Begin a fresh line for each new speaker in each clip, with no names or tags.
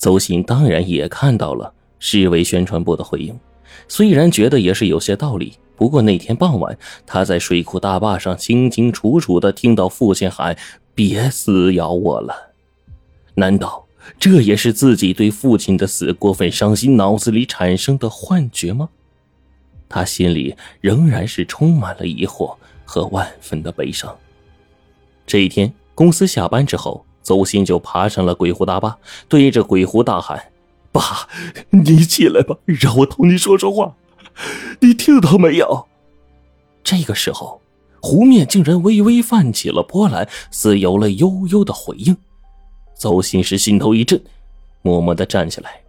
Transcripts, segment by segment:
邹鑫当然也看到了市委宣传部的回应，虽然觉得也是有些道理，不过那天傍晚他在水库大坝上清清楚楚的听到父亲喊“别撕咬我了”，难道这也是自己对父亲的死过分伤心，脑子里产生的幻觉吗？他心里仍然是充满了疑惑和万分的悲伤。这一天，公司下班之后，邹鑫就爬上了鬼湖大坝，对着鬼湖大喊：“爸，你起来吧，让我同你说说话，你听到没有？”这个时候，湖面竟然微微泛起了波澜，似有了悠悠的回应。邹鑫是心头一震，默默的站起来，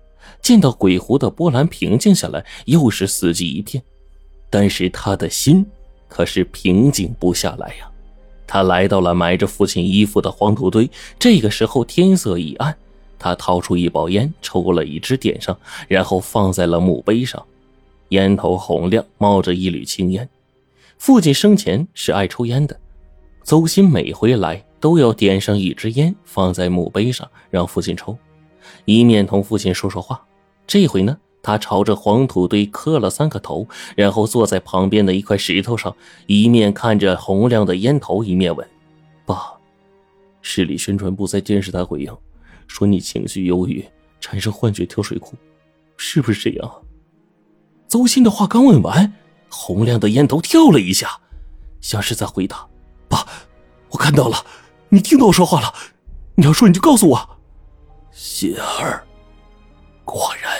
见到鬼湖的波澜平静下来，又是死寂一片。但是他的心可是平静不下来呀。他来到了埋着父亲衣服的黄土堆。这个时候天色已暗，他掏出一包烟，抽了一支，点上，然后放在了墓碑上。烟头红亮，冒着一缕青烟。父亲生前是爱抽烟的，邹鑫每回来都要点上一支烟，放在墓碑上，让父亲抽，一面同父亲说说话。这回呢？他朝着黄土堆磕了三个头，然后坐在旁边的一块石头上，一面看着洪亮的烟头，一面问：“爸，市里宣传部在电视台回应，说你情绪忧郁，产生幻觉跳水库，是不是这样？”邹鑫的话刚问完，洪亮的烟头跳了一下，像是在回答：“爸，我看到了，你听到我说话了，你要说你就告诉我。”
心儿，果然。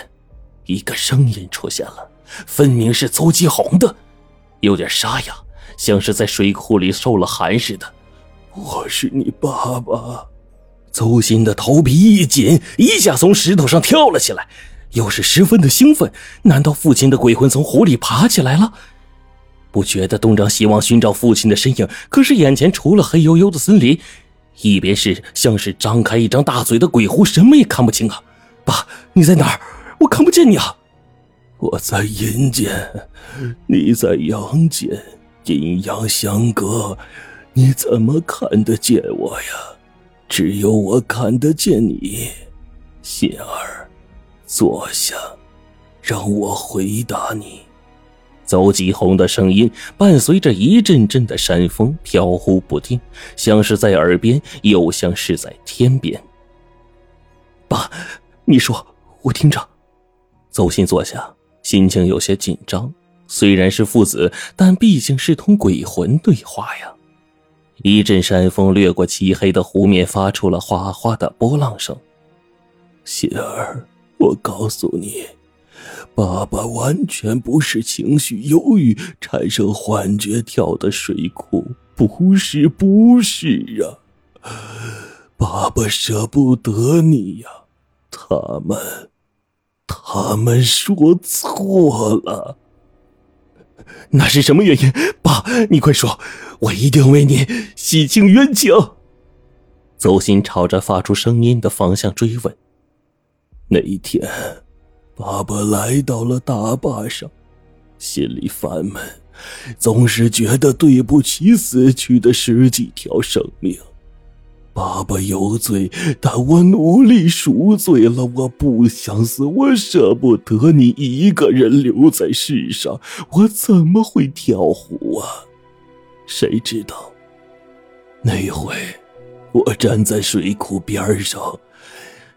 一个声音出现了，分明是邹继红的，有点沙哑，像是在水库里受了寒似的。我是你爸爸。邹鑫的头皮一紧，一下从石头上跳了起来，又是十分的兴奋。难道父亲的鬼魂从湖里爬起来了？不觉得东张西望寻找父亲的身影，可是眼前除了黑黝黝的森林，一边是像是张开一张大嘴的鬼狐，什么也看不清啊！爸，你在哪儿？我看不见你啊！我在阴间，你在阳间，阴阳相隔，你怎么看得见我呀？只有我看得见你，心儿，坐下，让我回答你。邹继红的声音伴随着一阵阵的山风，飘忽不定，像是在耳边，又像是在天边。爸，你说，我听着。邹鑫坐下，心情有些紧张。虽然是父子，但毕竟是同鬼魂对话呀。一阵山风掠过漆黑的湖面，发出了哗哗的波浪声。心儿，我告诉你，爸爸完全不是情绪忧郁产生幻觉跳的水库，不是，不是啊！爸爸舍不得你呀，他们。他们说错了，那是什么原因？爸，你快说，我一定为你洗清冤情。邹鑫朝着发出声音的方向追问。那一天，爸爸来到了大坝上，心里烦闷，总是觉得对不起死去的十几条生命。爸爸有罪，但我努力赎罪了。我不想死，我舍不得你一个人留在世上，我怎么会跳湖啊？谁知道，那回我站在水库边上，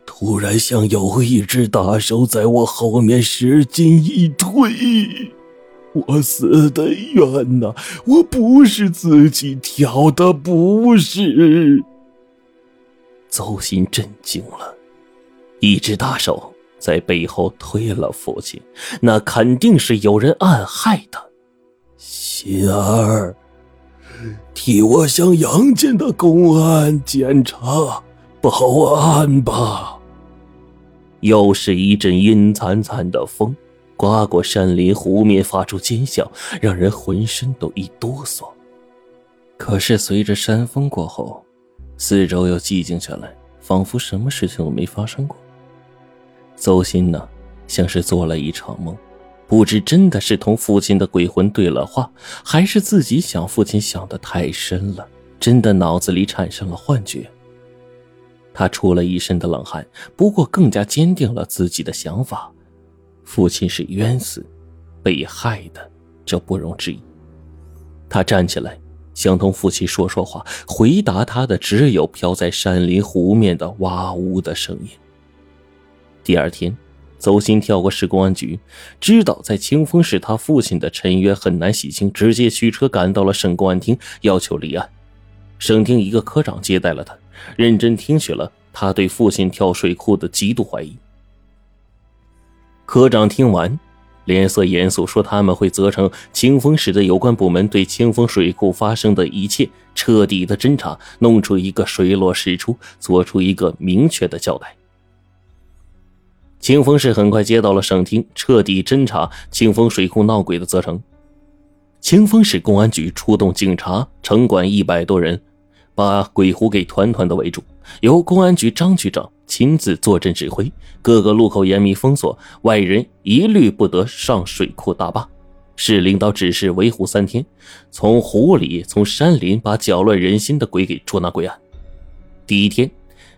突然像有一只大手在我后面使劲一推，我死的冤呐！我不是自己跳的，不是。邹鑫震惊了，一只大手在背后推了父亲，那肯定是有人暗害他。心儿，替我向阳间的公安检查报案吧。又是一阵阴惨惨的风，刮过山林，湖面发出尖响，让人浑身都一哆嗦。可是随着山风过后。四周又寂静下来，仿佛什么事情都没发生过。邹鑫呢，像是做了一场梦，不知真的是同父亲的鬼魂对了话，还是自己想父亲想的太深了，真的脑子里产生了幻觉。
他出了一身的冷汗，不过更加坚定了自己的想法：父亲是冤死，被害的，这不容置疑。他站起来，想同父亲说说话，回答他的只有飘在山林湖面的哇呜的声音。第二天，邹鑫跳过市公安局，知道在清风市他父亲的陈约很难洗清，直接驱车赶到了省公安厅，要求立案。省厅一个科长接待了他。认真听取了他对父亲跳水库的极度怀疑。科长听完，脸色严肃，说：“他们会责成清风市的有关部门对清风水库发生的一切彻底的侦查，弄出一个水落石出，做出一个明确的交代。”清风市很快接到了省厅彻底侦查清风水库闹鬼的责成。清风市公安局出动警察、城管一百多人。把鬼湖给团团的围住，由公安局张局长亲自坐镇指挥，各个路口严密封锁，外人一律不得上水库大坝。市领导指示围湖三天，从湖里、从山林把搅乱人心的鬼给捉拿归案。第一天，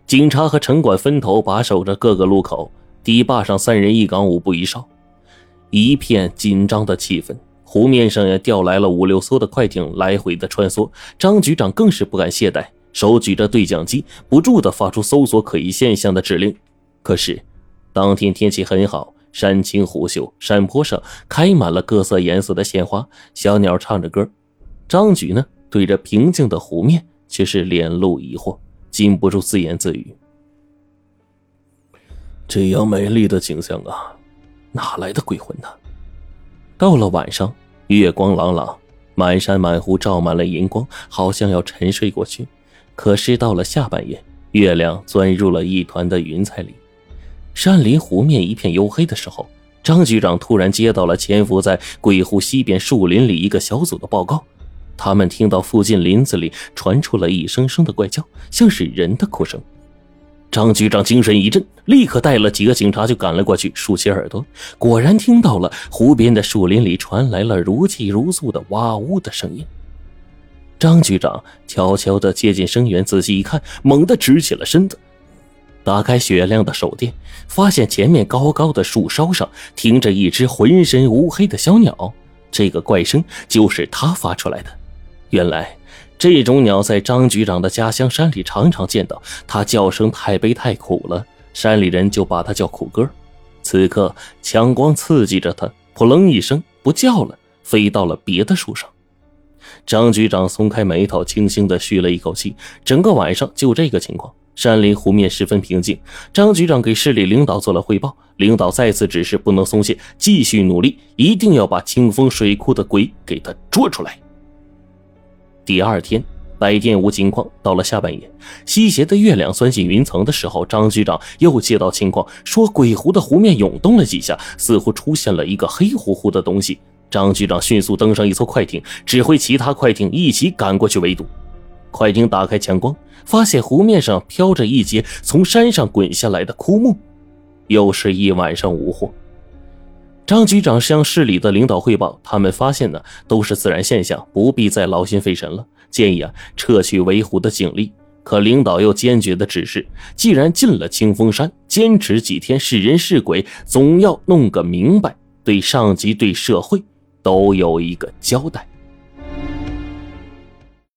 警察和城管分头把守着各个路口，堤坝上三人一岗，五步一哨，一片紧张的气氛。湖面上也调来了五六艘的快艇来回的穿梭，张局长更是不敢懈怠，手举着对讲机，不住的发出搜索可疑现象的指令。可是，当天天气很好，山清湖秀，山坡上开满了各色颜色的鲜花，小鸟唱着歌。张局呢，对着平静的湖面，却是脸露疑惑，禁不住自言自语：“
这样美丽的景象啊，哪来的鬼魂呢？”
到了晚上，月光朗朗，满山满湖照满了银光，好像要沉睡过去。可是到了下半夜，月亮钻入了一团的云彩里，山林湖面一片黝黑的时候，张局长突然接到了潜伏在鬼湖西边树林里一个小组的报告。他们听到附近林子里传出了一声声的怪叫，像是人的哭声。张局长精神一振，立刻带了几个警察就赶了过去，竖起耳朵，果然听到了湖边的树林里传来了如泣如诉的哇呜的声音。张局长悄悄地接近声源，仔细一看，猛地直起了身子，打开雪亮的手电，发现前面高高的树梢上停着一只浑身乌黑的小鸟，这个怪声就是他发出来的。原来。这种鸟在张局长的家乡山里常常见到，它叫声太悲太苦了，山里人就把它叫苦歌。此刻强光刺激着它，扑棱一声不叫了，飞到了别的树上。张局长松开眉头，轻轻地吁了一口气。整个晚上就这个情况，山林湖面十分平静。张局长给市里领导做了汇报，领导再次指示不能松懈，继续努力，一定要把清风水库的鬼给他捉出来。第二天白天无情况，到了下半夜，西斜的月亮钻进云层的时候，张局长又接到情况，说鬼湖的湖面涌动了几下，似乎出现了一个黑乎乎的东西。张局长迅速登上一艘快艇，指挥其他快艇一起赶过去围堵。快艇打开强光，发现湖面上飘着一截从山上滚下来的枯木。又是一晚上无获。张局长向市里的领导汇报，他们发现呢都是自然现象，不必再劳心费神了。建议啊撤去围湖的警力。可领导又坚决的指示，既然进了清风山，坚持几天是人是鬼，总要弄个明白，对上级对社会都有一个交代。